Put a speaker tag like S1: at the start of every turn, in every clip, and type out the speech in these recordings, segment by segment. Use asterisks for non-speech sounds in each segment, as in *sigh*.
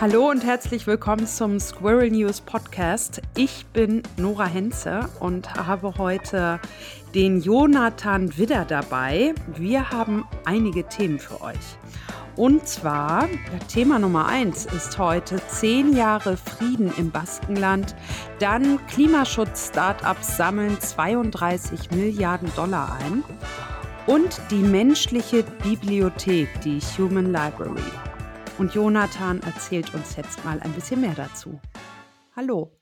S1: Hallo und herzlich willkommen zum Squirrel News Podcast. Ich bin Nora Henze und habe heute den Jonathan Widder dabei. Wir haben einige Themen für euch. Und zwar, Thema Nummer eins ist heute zehn Jahre Frieden im Baskenland. Dann Klimaschutz-Startups sammeln 32 Milliarden Dollar ein. Und die menschliche Bibliothek, die Human Library. Und Jonathan erzählt uns jetzt mal ein bisschen mehr dazu. Hallo.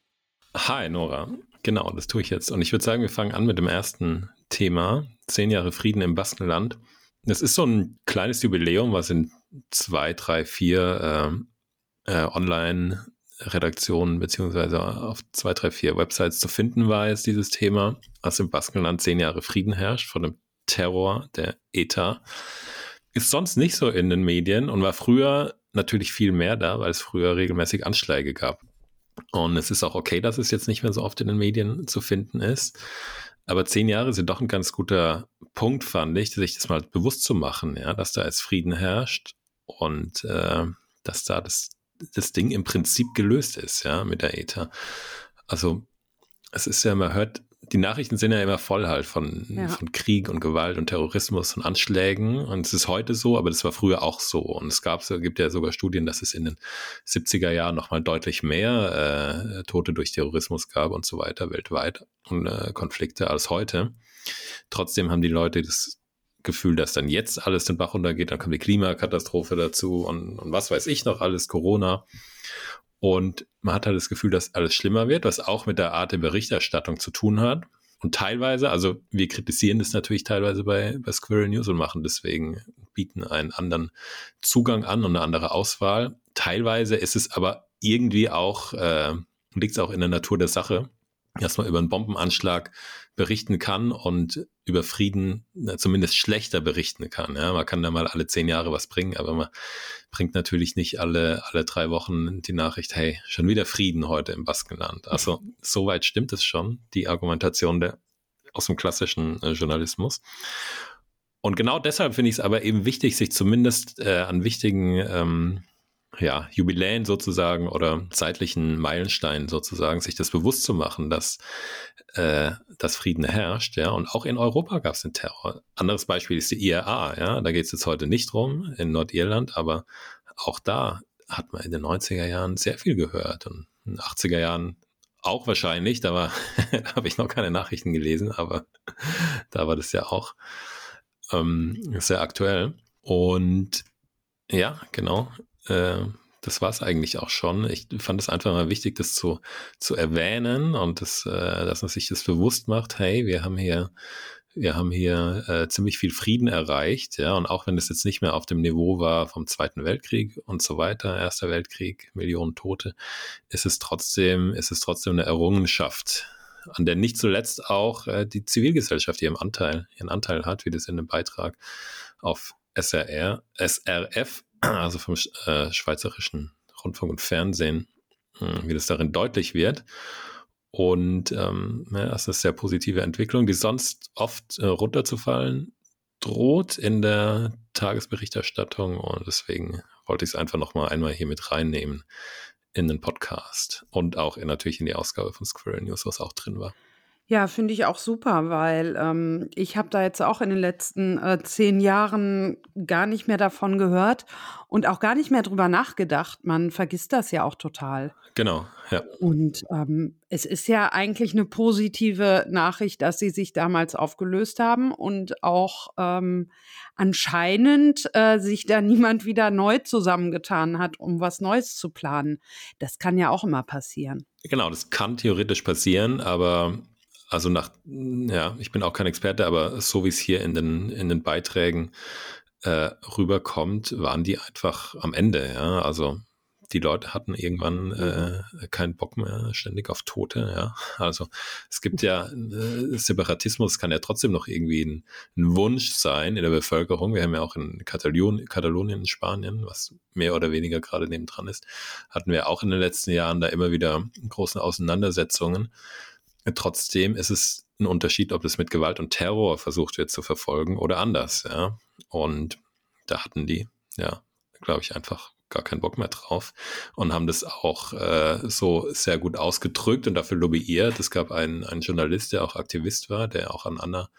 S2: Hi, Nora. Genau, das tue ich jetzt. Und ich würde sagen, wir fangen an mit dem ersten Thema. Zehn Jahre Frieden im Baskenland. Das ist so ein kleines Jubiläum, was in zwei, drei, vier äh, äh, Online-Redaktionen beziehungsweise auf zwei, drei, vier Websites zu finden war jetzt dieses Thema, dass im Baskenland zehn Jahre Frieden herrscht von dem Terror der ETA. Ist sonst nicht so in den Medien und war früher natürlich viel mehr da, weil es früher regelmäßig Anschläge gab. Und es ist auch okay, dass es jetzt nicht mehr so oft in den Medien zu finden ist. Aber zehn Jahre sind doch ein ganz guter Punkt, fand ich, sich das mal bewusst zu machen, ja, dass da jetzt Frieden herrscht und äh, dass da das, das Ding im Prinzip gelöst ist, ja, mit der ETA. Also es ist ja, man hört die Nachrichten sind ja immer voll halt von, ja. von Krieg und Gewalt und Terrorismus und Anschlägen. Und es ist heute so, aber das war früher auch so. Und es gab, gibt ja sogar Studien, dass es in den 70er Jahren nochmal deutlich mehr äh, Tote durch Terrorismus gab und so weiter weltweit und äh, Konflikte als heute. Trotzdem haben die Leute das Gefühl, dass dann jetzt alles den Bach runtergeht, dann kommt die Klimakatastrophe dazu und, und was weiß ich noch alles, Corona. Und man hat halt das Gefühl, dass alles schlimmer wird, was auch mit der Art der Berichterstattung zu tun hat. Und teilweise, also wir kritisieren das natürlich teilweise bei, bei Squirrel News und machen deswegen, bieten einen anderen Zugang an und eine andere Auswahl. Teilweise ist es aber irgendwie auch, äh, liegt es auch in der Natur der Sache, dass man über einen Bombenanschlag berichten kann und über Frieden zumindest schlechter berichten kann. Ja, man kann da mal alle zehn Jahre was bringen, aber man bringt natürlich nicht alle, alle drei Wochen die Nachricht, hey, schon wieder Frieden heute im Baskenland. Also soweit stimmt es schon, die Argumentation der, aus dem klassischen äh, Journalismus. Und genau deshalb finde ich es aber eben wichtig, sich zumindest äh, an wichtigen ähm, ja, Jubiläen sozusagen oder zeitlichen Meilensteinen sozusagen, sich das bewusst zu machen, dass, äh, dass Frieden herrscht, ja, und auch in Europa gab es den Terror. Anderes Beispiel ist die IRA, ja, da geht es jetzt heute nicht drum in Nordirland, aber auch da hat man in den 90er Jahren sehr viel gehört und in den 80er Jahren auch wahrscheinlich, da da *laughs* habe ich noch keine Nachrichten gelesen, aber *laughs* da war das ja auch ähm, sehr aktuell. Und ja, genau. Äh, das war es eigentlich auch schon. Ich fand es einfach mal wichtig, das zu, zu erwähnen und das, äh, dass man sich das bewusst macht, hey, wir haben hier, wir haben hier äh, ziemlich viel Frieden erreicht, ja, und auch wenn es jetzt nicht mehr auf dem Niveau war vom Zweiten Weltkrieg und so weiter, Erster Weltkrieg, Millionen Tote, ist es trotzdem, ist es trotzdem eine Errungenschaft, an der nicht zuletzt auch äh, die Zivilgesellschaft ihren Anteil, ihren Anteil hat, wie das in dem Beitrag auf SRR, SRF also vom äh, Schweizerischen Rundfunk und Fernsehen, äh, wie das darin deutlich wird. Und ähm, ja, das ist eine sehr positive Entwicklung, die sonst oft äh, runterzufallen droht in der Tagesberichterstattung. Und deswegen wollte ich es einfach nochmal einmal hier mit reinnehmen in den Podcast und auch in, natürlich in die Ausgabe von Squirrel News, was auch drin war.
S1: Ja, finde ich auch super, weil ähm, ich habe da jetzt auch in den letzten äh, zehn Jahren gar nicht mehr davon gehört und auch gar nicht mehr drüber nachgedacht. Man vergisst das ja auch total.
S2: Genau, ja.
S1: Und ähm, es ist ja eigentlich eine positive Nachricht, dass sie sich damals aufgelöst haben und auch ähm, anscheinend äh, sich da *laughs* niemand wieder neu zusammengetan hat, um was Neues zu planen. Das kann ja auch immer passieren.
S2: Genau, das kann theoretisch passieren, aber also nach, ja, ich bin auch kein Experte, aber so wie es hier in den, in den Beiträgen äh, rüberkommt, waren die einfach am Ende, ja. Also die Leute hatten irgendwann äh, keinen Bock mehr ständig auf Tote, ja. Also es gibt ja äh, Separatismus kann ja trotzdem noch irgendwie ein, ein, Wunsch sein in der Bevölkerung. Wir haben ja auch in Katalonien, Katalonien in Spanien, was mehr oder weniger gerade nebendran ist, hatten wir auch in den letzten Jahren da immer wieder große Auseinandersetzungen. Trotzdem ist es ein Unterschied, ob es mit Gewalt und Terror versucht wird zu verfolgen oder anders, ja. Und da hatten die, ja, glaube ich, einfach gar keinen Bock mehr drauf und haben das auch äh, so sehr gut ausgedrückt und dafür lobbyiert. Es gab einen, einen Journalist, der auch Aktivist war, der auch an anderer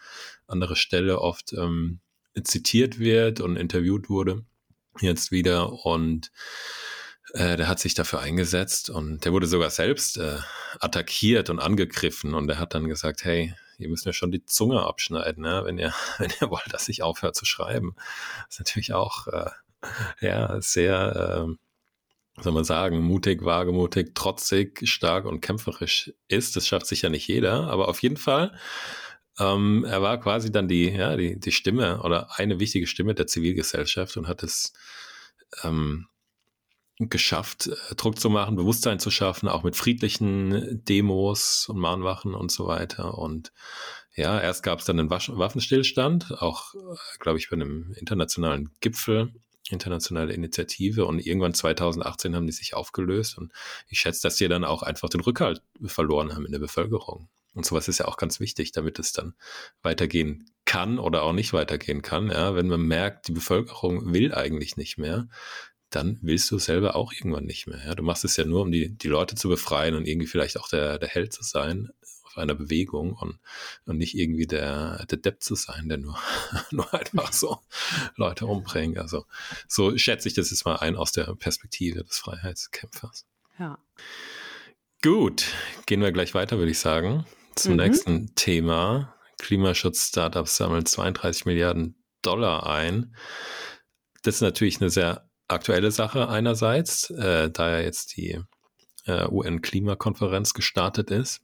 S2: andere Stelle oft ähm, zitiert wird und interviewt wurde jetzt wieder und äh, der hat sich dafür eingesetzt und der wurde sogar selbst äh, attackiert und angegriffen und der hat dann gesagt, hey, ihr müsst mir schon die Zunge abschneiden, ne? wenn ihr *laughs* wenn ihr wollt, dass ich aufhöre zu schreiben. Das ist natürlich auch äh, ja sehr äh, soll man sagen, mutig, wagemutig, trotzig, stark und kämpferisch ist. Das schafft sicher nicht jeder, aber auf jeden Fall ähm, er war quasi dann die, ja, die, die Stimme oder eine wichtige Stimme der Zivilgesellschaft und hat es ähm, geschafft, äh, Druck zu machen, Bewusstsein zu schaffen, auch mit friedlichen Demos und Mahnwachen und so weiter. Und ja, erst gab es dann einen Waffenstillstand, auch, äh, glaube ich, bei einem internationalen Gipfel, internationale Initiative. Und irgendwann 2018 haben die sich aufgelöst. Und ich schätze, dass die dann auch einfach den Rückhalt verloren haben in der Bevölkerung. Und sowas ist ja auch ganz wichtig, damit es dann weitergehen kann oder auch nicht weitergehen kann. Ja, wenn man merkt, die Bevölkerung will eigentlich nicht mehr, dann willst du selber auch irgendwann nicht mehr. Ja, du machst es ja nur, um die, die Leute zu befreien und irgendwie vielleicht auch der, der Held zu sein auf einer Bewegung und, und nicht irgendwie der, der Depp zu sein, der nur, *laughs* nur einfach so Leute umbringt. Also so schätze ich das jetzt mal ein aus der Perspektive des Freiheitskämpfers.
S1: Ja.
S2: Gut, gehen wir gleich weiter, würde ich sagen zum mhm. nächsten Thema. Klimaschutz-Startups sammeln 32 Milliarden Dollar ein. Das ist natürlich eine sehr aktuelle Sache einerseits, äh, da ja jetzt die äh, UN-Klimakonferenz gestartet ist.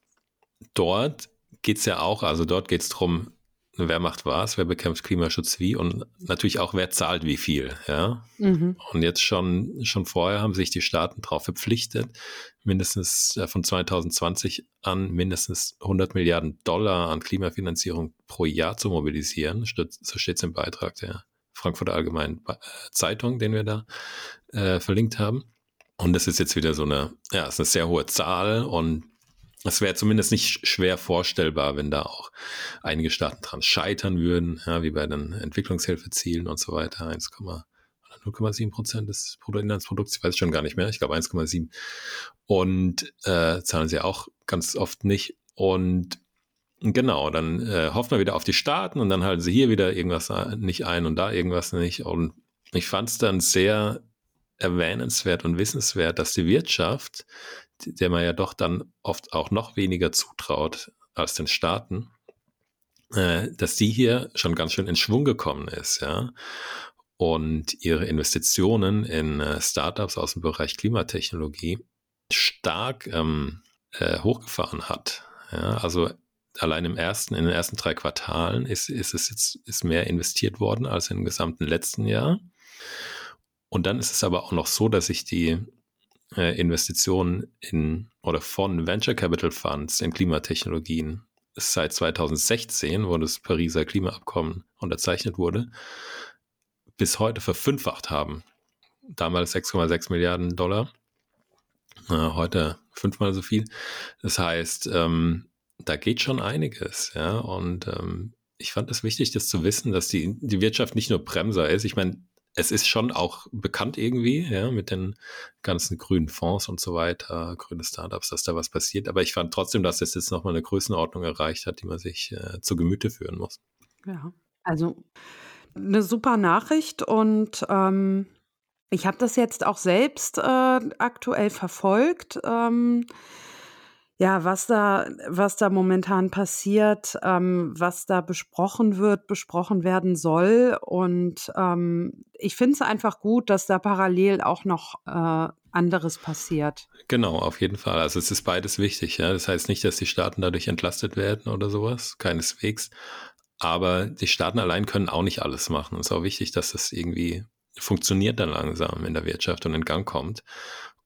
S2: Dort geht es ja auch, also dort geht es darum, wer macht was, wer bekämpft Klimaschutz wie und natürlich auch, wer zahlt wie viel. Ja? Mhm. Und jetzt schon, schon vorher haben sich die Staaten darauf verpflichtet, mindestens äh, von 2020 an mindestens 100 Milliarden Dollar an Klimafinanzierung pro Jahr zu mobilisieren. So steht es im Beitrag der Frankfurter Allgemeinen äh, Zeitung, den wir da äh, verlinkt haben. Und das ist jetzt wieder so eine, ja, ist eine sehr hohe Zahl und es wäre zumindest nicht schwer vorstellbar, wenn da auch einige Staaten dran scheitern würden, ja, wie bei den Entwicklungshilfezielen und so weiter. 1, 0,7 Prozent des Bruttoinlandsprodukts, ich weiß schon gar nicht mehr, ich glaube 1,7. Und äh, zahlen sie auch ganz oft nicht. Und genau, dann äh, hofft man wieder auf die Staaten und dann halten sie hier wieder irgendwas nicht ein und da irgendwas nicht. Und ich fand es dann sehr erwähnenswert und wissenswert, dass die Wirtschaft der man ja doch dann oft auch noch weniger zutraut als den Staaten, äh, dass die hier schon ganz schön in Schwung gekommen ist, ja. Und ihre Investitionen in äh, Startups aus dem Bereich Klimatechnologie stark ähm, äh, hochgefahren hat. Ja, also allein im ersten, in den ersten drei Quartalen ist, ist es jetzt ist mehr investiert worden als im gesamten letzten Jahr. Und dann ist es aber auch noch so, dass sich die äh, Investitionen in oder von Venture Capital Funds in Klimatechnologien seit 2016, wo das Pariser Klimaabkommen unterzeichnet wurde, bis heute verfünffacht haben. Damals 6,6 Milliarden Dollar, äh, heute fünfmal so viel. Das heißt, ähm, da geht schon einiges, ja. Und ähm, ich fand es wichtig, das zu wissen, dass die, die Wirtschaft nicht nur Bremser ist. Ich meine, es ist schon auch bekannt irgendwie, ja, mit den ganzen grünen Fonds und so weiter, grüne Startups, dass da was passiert. Aber ich fand trotzdem, dass es jetzt nochmal eine Größenordnung erreicht hat, die man sich äh, zu Gemüte führen muss.
S1: Ja, also eine super Nachricht und ähm, ich habe das jetzt auch selbst äh, aktuell verfolgt. Ähm, ja, was da, was da momentan passiert, ähm, was da besprochen wird, besprochen werden soll. Und ähm, ich finde es einfach gut, dass da parallel auch noch äh, anderes passiert.
S2: Genau, auf jeden Fall. Also es ist beides wichtig. Ja? Das heißt nicht, dass die Staaten dadurch entlastet werden oder sowas, keineswegs. Aber die Staaten allein können auch nicht alles machen. Es ist auch wichtig, dass das irgendwie funktioniert dann langsam in der Wirtschaft und in Gang kommt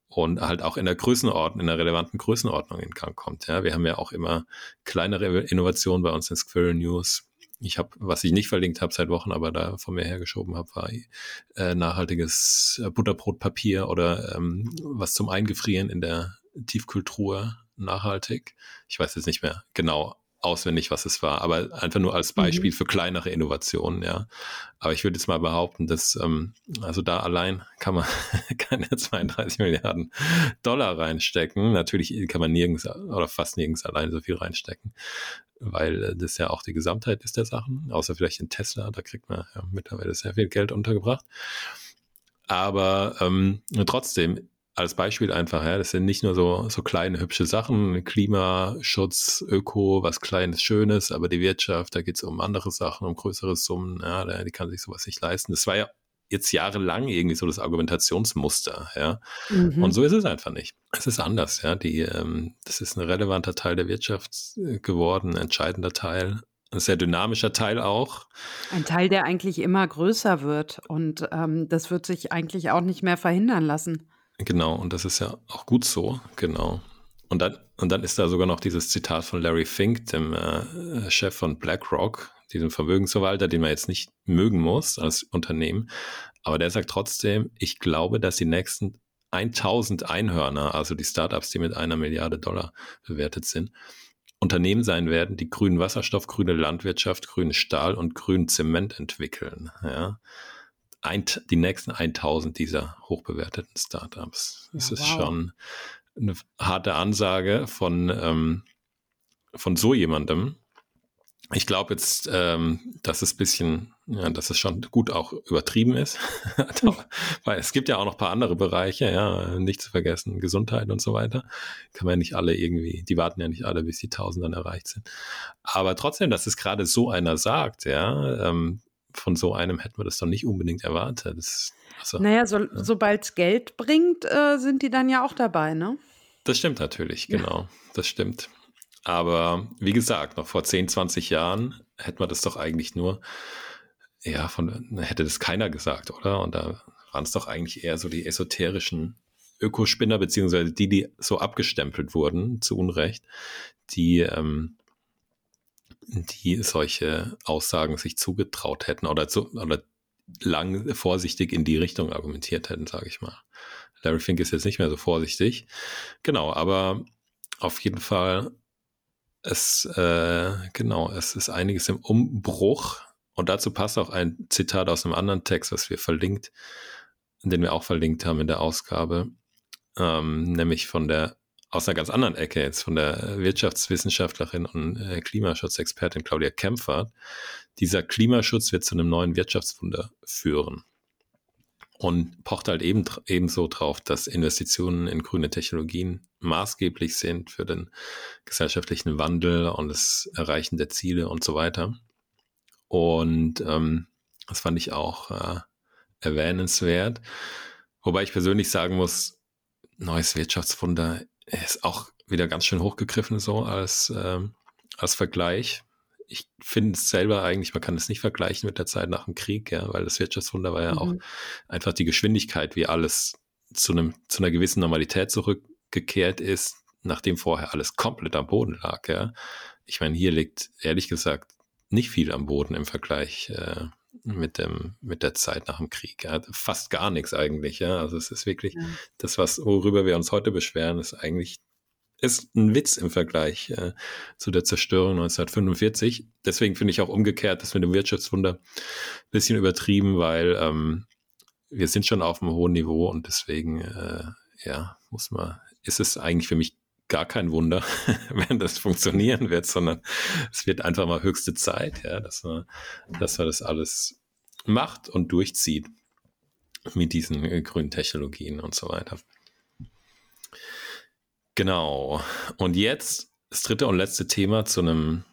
S2: und halt auch in der Größenordnung, in der relevanten Größenordnung in Gang kommt. Ja, wir haben ja auch immer kleinere Innovationen bei uns in Squirrel News. Ich habe, was ich nicht verlinkt habe seit Wochen, aber da von mir hergeschoben habe, war äh, nachhaltiges Butterbrotpapier oder ähm, was zum Eingefrieren in der Tiefkultur nachhaltig. Ich weiß jetzt nicht mehr genau auswendig, was es war, aber einfach nur als Beispiel mhm. für kleinere Innovationen, ja. Aber ich würde jetzt mal behaupten, dass ähm, also da allein kann man *laughs* keine 32 Milliarden Dollar reinstecken. Natürlich kann man nirgends oder fast nirgends allein so viel reinstecken, weil äh, das ja auch die Gesamtheit ist der Sachen, außer vielleicht in Tesla, da kriegt man ja mittlerweile sehr viel Geld untergebracht. Aber ähm, trotzdem als Beispiel einfach, ja, das sind nicht nur so, so kleine hübsche Sachen, Klimaschutz, Öko, was Kleines, Schönes, aber die Wirtschaft, da geht es um andere Sachen, um größere Summen, ja, die kann sich sowas nicht leisten. Das war ja jetzt jahrelang irgendwie so das Argumentationsmuster, ja. Mhm. Und so ist es einfach nicht. Es ist anders, ja. Die, ähm, das ist ein relevanter Teil der Wirtschaft äh, geworden, ein entscheidender Teil. Ein sehr dynamischer Teil auch.
S1: Ein Teil, der eigentlich immer größer wird. Und ähm, das wird sich eigentlich auch nicht mehr verhindern lassen.
S2: Genau, und das ist ja auch gut so, genau. Und dann, und dann ist da sogar noch dieses Zitat von Larry Fink, dem äh, Chef von BlackRock, diesem Vermögensverwalter, den man jetzt nicht mögen muss als Unternehmen. Aber der sagt trotzdem, ich glaube, dass die nächsten 1000 Einhörner, also die Startups, die mit einer Milliarde Dollar bewertet sind, Unternehmen sein werden, die grünen Wasserstoff, grüne Landwirtschaft, grünen Stahl und grünen Zement entwickeln. Ja ein, die nächsten 1000 dieser hochbewerteten Startups. Das ja, ist wow. schon eine harte Ansage von, ähm, von so jemandem. Ich glaube jetzt, ähm, dass es bisschen, ja, dass es schon gut auch übertrieben ist. *laughs* Weil es gibt ja auch noch ein paar andere Bereiche, ja, nicht zu vergessen, Gesundheit und so weiter. Kann man ja nicht alle irgendwie, die warten ja nicht alle, bis die Tausend dann erreicht sind. Aber trotzdem, dass es gerade so einer sagt, ja, ähm, von so einem hätten wir das doch nicht unbedingt erwartet. Das,
S1: also, naja, so, ja. sobald es Geld bringt, äh, sind die dann ja auch dabei, ne?
S2: Das stimmt natürlich, genau. Ja. Das stimmt. Aber wie gesagt, noch vor 10, 20 Jahren hätte man das doch eigentlich nur, ja, von, hätte das keiner gesagt, oder? Und da waren es doch eigentlich eher so die esoterischen Ökospinner, beziehungsweise die, die so abgestempelt wurden, zu Unrecht, die, ähm, die solche Aussagen sich zugetraut hätten oder, zu, oder lang vorsichtig in die Richtung argumentiert hätten, sage ich mal. Larry Fink ist jetzt nicht mehr so vorsichtig. Genau, aber auf jeden Fall, es, äh, genau, es ist einiges im Umbruch. Und dazu passt auch ein Zitat aus einem anderen Text, was wir verlinkt, den wir auch verlinkt haben in der Ausgabe, ähm, nämlich von der aus einer ganz anderen Ecke jetzt von der Wirtschaftswissenschaftlerin und äh, Klimaschutzexpertin Claudia Kempfert. Dieser Klimaschutz wird zu einem neuen Wirtschaftswunder führen und pocht halt eben, ebenso drauf, dass Investitionen in grüne Technologien maßgeblich sind für den gesellschaftlichen Wandel und das Erreichen der Ziele und so weiter. Und ähm, das fand ich auch äh, erwähnenswert. Wobei ich persönlich sagen muss, neues Wirtschaftswunder ist auch wieder ganz schön hochgegriffen so als, ähm, als Vergleich. Ich finde es selber eigentlich, man kann es nicht vergleichen mit der Zeit nach dem Krieg, ja, weil das Wirtschaftswunder war ja mhm. auch einfach die Geschwindigkeit, wie alles zu einem, zu einer gewissen Normalität zurückgekehrt ist, nachdem vorher alles komplett am Boden lag, ja. Ich meine, hier liegt ehrlich gesagt nicht viel am Boden im Vergleich äh, mit dem, mit der Zeit nach dem Krieg. Ja, fast gar nichts eigentlich, ja. Also es ist wirklich ja. das, was, worüber wir uns heute beschweren, ist eigentlich ist ein Witz im Vergleich äh, zu der Zerstörung 1945. Deswegen finde ich auch umgekehrt, das mit dem Wirtschaftswunder ein bisschen übertrieben, weil ähm, wir sind schon auf einem hohen Niveau und deswegen, äh, ja, muss man, ist es eigentlich für mich gar kein Wunder, *laughs* wenn das funktionieren wird, sondern es wird einfach mal höchste Zeit, ja, dass man, dass man das alles macht und durchzieht mit diesen äh, grünen Technologien und so weiter. Genau. Und jetzt das dritte und letzte Thema zu einem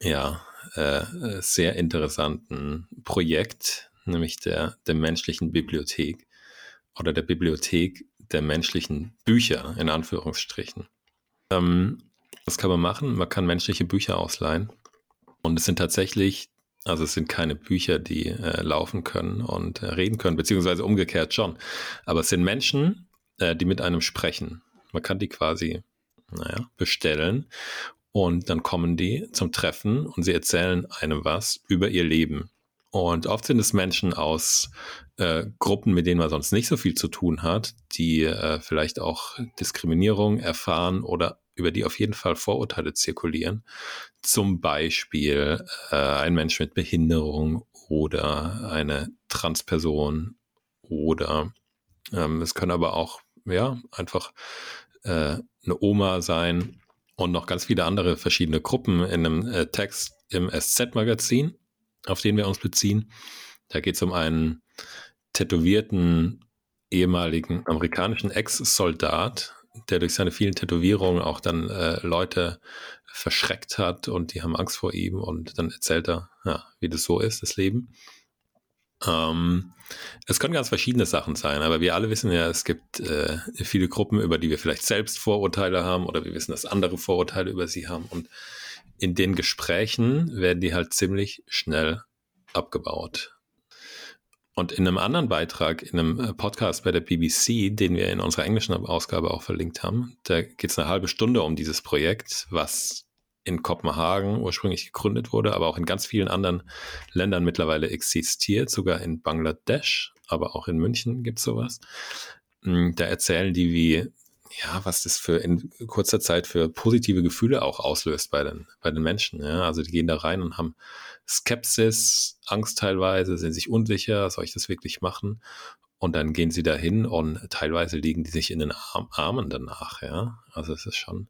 S2: ja, äh, sehr interessanten Projekt, nämlich der, der menschlichen Bibliothek oder der Bibliothek der menschlichen Bücher, in Anführungsstrichen. Ähm, was kann man machen? Man kann menschliche Bücher ausleihen. Und es sind tatsächlich, also es sind keine Bücher, die äh, laufen können und äh, reden können, beziehungsweise umgekehrt schon. Aber es sind Menschen, äh, die mit einem sprechen. Man kann die quasi, naja, bestellen. Und dann kommen die zum Treffen und sie erzählen einem was über ihr Leben. Und oft sind es Menschen aus äh, Gruppen, mit denen man sonst nicht so viel zu tun hat, die äh, vielleicht auch Diskriminierung erfahren oder über die auf jeden Fall Vorurteile zirkulieren. Zum Beispiel äh, ein Mensch mit Behinderung oder eine Transperson oder ähm, es können aber auch ja einfach äh, eine Oma sein und noch ganz viele andere verschiedene Gruppen in einem äh, Text im SZ-Magazin, auf den wir uns beziehen. Da geht es um einen tätowierten ehemaligen amerikanischen Ex-Soldat, der durch seine vielen Tätowierungen auch dann äh, Leute verschreckt hat und die haben Angst vor ihm und dann erzählt er, ja, wie das so ist, das Leben. Ähm, es können ganz verschiedene Sachen sein, aber wir alle wissen ja, es gibt äh, viele Gruppen, über die wir vielleicht selbst Vorurteile haben oder wir wissen, dass andere Vorurteile über sie haben und in den Gesprächen werden die halt ziemlich schnell abgebaut. Und in einem anderen Beitrag, in einem äh, Podcast bei der BBC, den wir in unserer englischen Ausgabe auch verlinkt haben, da geht es eine halbe Stunde um dieses Projekt, was in Kopenhagen ursprünglich gegründet wurde, aber auch in ganz vielen anderen Ländern mittlerweile existiert, sogar in Bangladesch, aber auch in München gibt es sowas. Hm, da erzählen die, wie, ja, was das für in kurzer Zeit für positive Gefühle auch auslöst bei den, bei den Menschen. Ja? Also die gehen da rein und haben Skepsis, Angst teilweise, sind sich unsicher, soll ich das wirklich machen? Und dann gehen sie dahin und teilweise liegen die sich in den Arm, Armen danach, ja. Also es ist schon,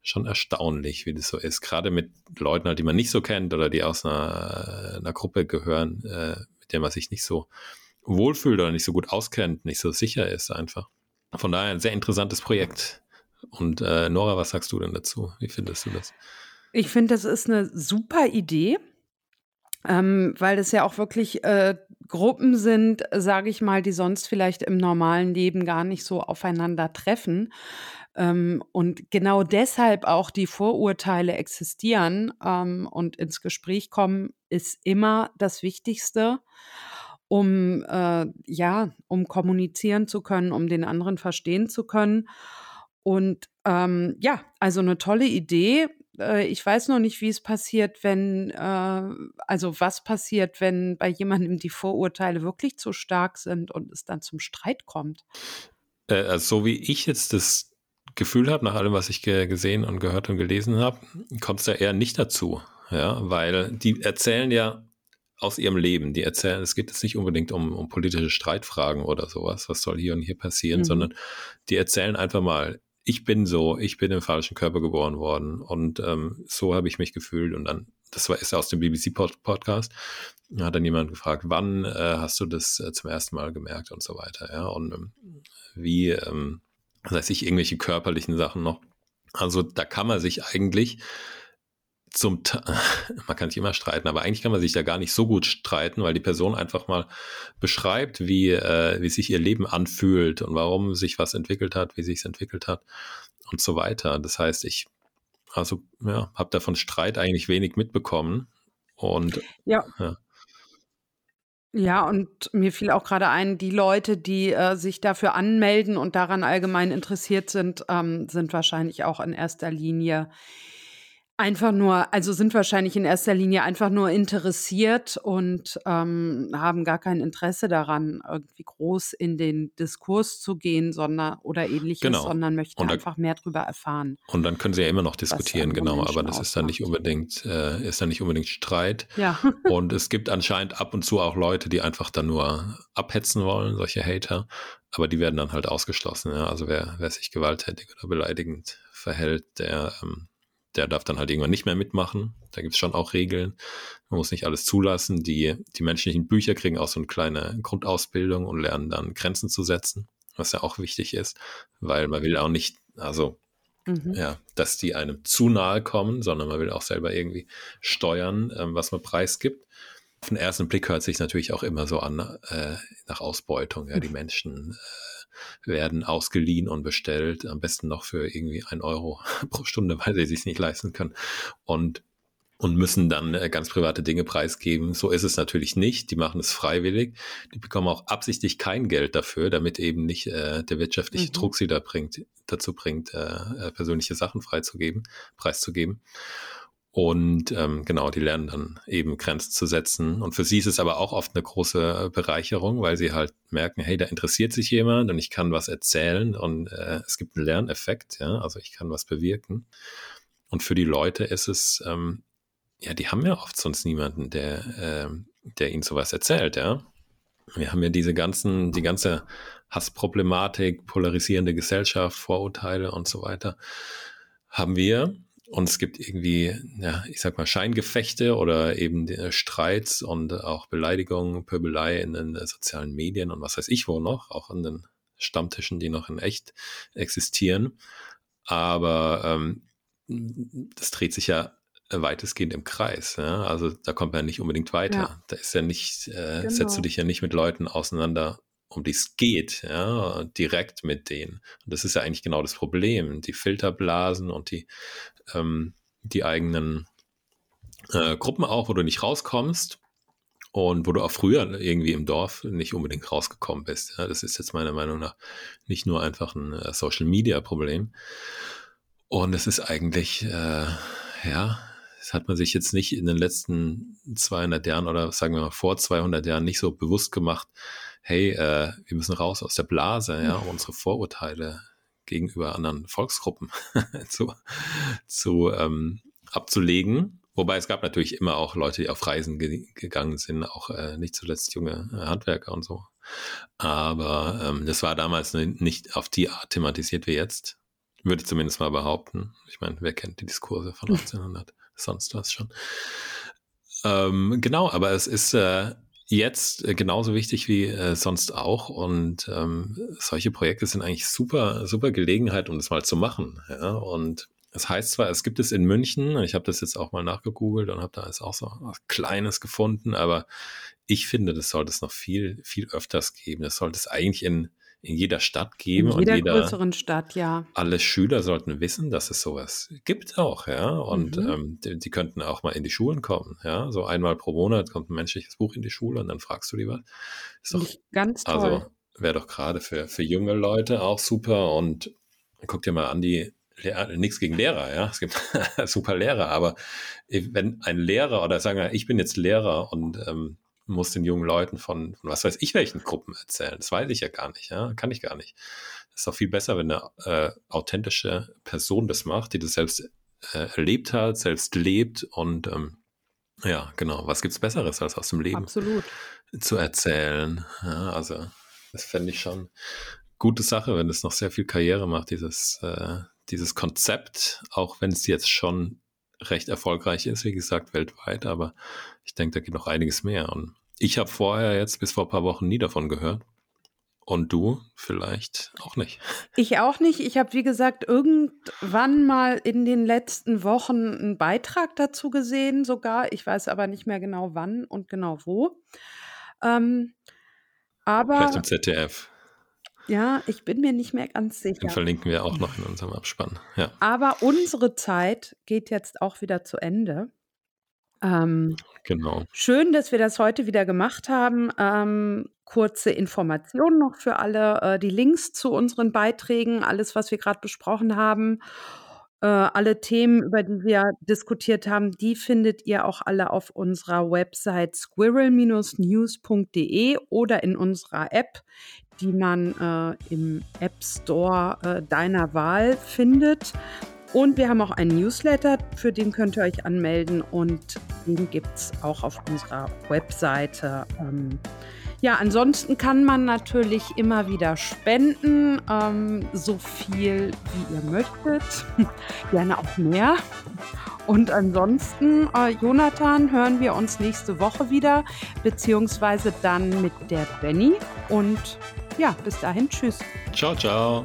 S2: schon erstaunlich, wie das so ist. Gerade mit Leuten, halt, die man nicht so kennt oder die aus einer, einer Gruppe gehören, äh, mit der man sich nicht so wohlfühlt oder nicht so gut auskennt, nicht so sicher ist einfach. Von daher ein sehr interessantes Projekt. Und äh, Nora, was sagst du denn dazu? Wie findest du das?
S1: Ich finde, das ist eine super Idee ähm, weil das ja auch wirklich äh, Gruppen sind, sage ich mal, die sonst vielleicht im normalen Leben gar nicht so aufeinander treffen. Ähm, und genau deshalb auch die Vorurteile existieren ähm, und ins Gespräch kommen, ist immer das Wichtigste, um äh, ja, um kommunizieren zu können, um den anderen verstehen zu können. Und ähm, ja, also eine tolle Idee. Äh, ich weiß noch nicht, wie es passiert, wenn, äh, also was passiert, wenn bei jemandem die Vorurteile wirklich zu stark sind und es dann zum Streit kommt.
S2: Äh, also so wie ich jetzt das Gefühl habe, nach allem, was ich ge gesehen und gehört und gelesen habe, kommt es da eher nicht dazu. Ja, weil die erzählen ja aus ihrem Leben. Die erzählen, es geht jetzt nicht unbedingt um, um politische Streitfragen oder sowas, was soll hier und hier passieren, mhm. sondern die erzählen einfach mal ich bin so, ich bin im falschen Körper geboren worden und ähm, so habe ich mich gefühlt und dann, das war ist aus dem BBC-Podcast, da hat dann jemand gefragt, wann äh, hast du das äh, zum ersten Mal gemerkt und so weiter, ja, und ähm, wie, ähm, heißt ich, irgendwelche körperlichen Sachen noch. Also da kann man sich eigentlich zum, *laughs* man kann nicht immer streiten, aber eigentlich kann man sich da gar nicht so gut streiten, weil die Person einfach mal beschreibt, wie, äh, wie sich ihr Leben anfühlt und warum sich was entwickelt hat, wie sich es entwickelt hat und so weiter. Das heißt, ich, also, ja, habe davon Streit eigentlich wenig mitbekommen und,
S1: ja. ja. Ja, und mir fiel auch gerade ein, die Leute, die äh, sich dafür anmelden und daran allgemein interessiert sind, ähm, sind wahrscheinlich auch in erster Linie Einfach nur, also sind wahrscheinlich in erster Linie einfach nur interessiert und ähm, haben gar kein Interesse daran, irgendwie groß in den Diskurs zu gehen, sondern oder ähnliches, genau. sondern möchten da, einfach mehr darüber erfahren.
S2: Und dann können sie ja immer noch diskutieren, genau, aber das ist dann nicht unbedingt, äh, ist dann nicht unbedingt Streit.
S1: Ja. *laughs*
S2: und es gibt anscheinend ab und zu auch Leute, die einfach dann nur abhetzen wollen, solche Hater, aber die werden dann halt ausgeschlossen. Ja? Also wer, wer sich gewalttätig oder beleidigend verhält, der ähm, der darf dann halt irgendwann nicht mehr mitmachen. Da gibt es schon auch Regeln. Man muss nicht alles zulassen. Die, die menschlichen Bücher kriegen auch so eine kleine Grundausbildung und lernen dann Grenzen zu setzen, was ja auch wichtig ist, weil man will auch nicht, also mhm. ja, dass die einem zu nahe kommen, sondern man will auch selber irgendwie steuern, ähm, was man preisgibt. Auf den ersten Blick hört sich natürlich auch immer so an äh, nach Ausbeutung. Ja, die Menschen äh, werden ausgeliehen und bestellt, am besten noch für irgendwie ein Euro *laughs* pro Stunde, weil sie sich nicht leisten können. Und und müssen dann äh, ganz private Dinge preisgeben. So ist es natürlich nicht. Die machen es freiwillig. Die bekommen auch absichtlich kein Geld dafür, damit eben nicht äh, der wirtschaftliche mhm. Druck sie da bringt, dazu bringt, äh, äh persönliche Sachen freizugeben, preiszugeben. Und ähm, genau, die lernen dann eben Grenzen zu setzen. Und für sie ist es aber auch oft eine große Bereicherung, weil sie halt merken, hey, da interessiert sich jemand und ich kann was erzählen und äh, es gibt einen Lerneffekt, ja, also ich kann was bewirken. Und für die Leute ist es, ähm, ja, die haben ja oft sonst niemanden, der, äh, der ihnen sowas erzählt, ja. Wir haben ja diese ganzen, die ganze Hassproblematik, polarisierende Gesellschaft, Vorurteile und so weiter, haben wir. Und es gibt irgendwie, ja, ich sag mal, Scheingefechte oder eben Streits und auch Beleidigungen, Pöbelei in den sozialen Medien und was weiß ich wo noch, auch an den Stammtischen, die noch in echt existieren. Aber ähm, das dreht sich ja weitestgehend im Kreis. Ja? Also da kommt man ja nicht unbedingt weiter. Ja. Da ist ja nicht, äh, genau. setzt du dich ja nicht mit Leuten auseinander, um die es geht, ja, direkt mit denen. Und das ist ja eigentlich genau das Problem. Die Filterblasen und die ähm, die eigenen äh, Gruppen auch, wo du nicht rauskommst und wo du auch früher irgendwie im Dorf nicht unbedingt rausgekommen bist. Ja, das ist jetzt meiner Meinung nach nicht nur einfach ein äh, Social Media Problem. Und es ist eigentlich, äh, ja, das hat man sich jetzt nicht in den letzten 200 Jahren oder sagen wir mal vor 200 Jahren nicht so bewusst gemacht, hey, äh, wir müssen raus aus der Blase, ja, unsere Vorurteile gegenüber anderen Volksgruppen *laughs* zu, zu ähm, abzulegen. Wobei es gab natürlich immer auch Leute, die auf Reisen ge gegangen sind, auch äh, nicht zuletzt junge äh, Handwerker und so. Aber ähm, das war damals nicht auf die Art thematisiert wie jetzt. Würde ich zumindest mal behaupten. Ich meine, wer kennt die Diskurse von *laughs* 1800? Sonst was schon. Ähm, genau, aber es ist äh, jetzt äh, genauso wichtig wie äh, sonst auch. Und ähm, solche Projekte sind eigentlich super, super Gelegenheit, um das mal zu machen. Ja? Und es das heißt zwar, es gibt es in München, ich habe das jetzt auch mal nachgegoogelt und habe da jetzt auch so was Kleines gefunden, aber ich finde, das sollte es noch viel, viel öfters geben. Das sollte es eigentlich in in jeder Stadt geben.
S1: In jeder, und jeder größeren Stadt, ja.
S2: Alle Schüler sollten wissen, dass es sowas gibt auch, ja. Und mhm. ähm, die, die, könnten auch mal in die Schulen kommen, ja. So einmal pro Monat kommt ein menschliches Buch in die Schule und dann fragst du die was.
S1: Ist doch, ganz toll.
S2: Also wäre doch gerade für, für junge Leute auch super und guck dir mal an, die nichts gegen Lehrer, ja. Es gibt *laughs* super Lehrer, aber wenn ein Lehrer oder sagen wir, ich bin jetzt Lehrer und ähm, muss den jungen Leuten von, von, was weiß ich welchen Gruppen erzählen. Das weiß ich ja gar nicht, ja, kann ich gar nicht. Das ist doch viel besser, wenn eine äh, authentische Person das macht, die das selbst äh, erlebt hat, selbst lebt und ähm, ja, genau. Was gibt's Besseres, als aus dem Leben
S1: Absolut.
S2: zu erzählen? Ja, also das fände ich schon gute Sache, wenn es noch sehr viel Karriere macht, dieses, äh, dieses Konzept, auch wenn es jetzt schon recht erfolgreich ist, wie gesagt, weltweit, aber ich denke, da geht noch einiges mehr. Und ich habe vorher jetzt bis vor ein paar Wochen nie davon gehört. Und du vielleicht auch nicht. *laughs*
S1: Ich auch nicht. Ich habe, wie gesagt, irgendwann mal in den letzten Wochen einen Beitrag dazu gesehen, sogar. Ich weiß aber nicht mehr genau wann und genau wo. Ähm, aber,
S2: vielleicht im ZDF.
S1: Ja, ich bin mir nicht mehr ganz sicher.
S2: Den verlinken wir auch noch in unserem Abspann. Ja.
S1: Aber unsere Zeit geht jetzt auch wieder zu Ende.
S2: Ähm, genau.
S1: Schön, dass wir das heute wieder gemacht haben. Ähm, kurze Informationen noch für alle. Äh, die Links zu unseren Beiträgen, alles, was wir gerade besprochen haben. Äh, alle Themen, über die wir diskutiert haben, die findet ihr auch alle auf unserer Website squirrel-news.de oder in unserer App, die man äh, im App Store äh, deiner Wahl findet. Und wir haben auch einen Newsletter, für den könnt ihr euch anmelden und den gibt es auch auf unserer Webseite. Ähm, ja, ansonsten kann man natürlich immer wieder spenden, ähm, so viel wie ihr möchtet, *laughs* gerne auch mehr. Und ansonsten, äh, Jonathan, hören wir uns nächste Woche wieder, beziehungsweise dann mit der Benny. Und ja, bis dahin, tschüss.
S2: Ciao, ciao.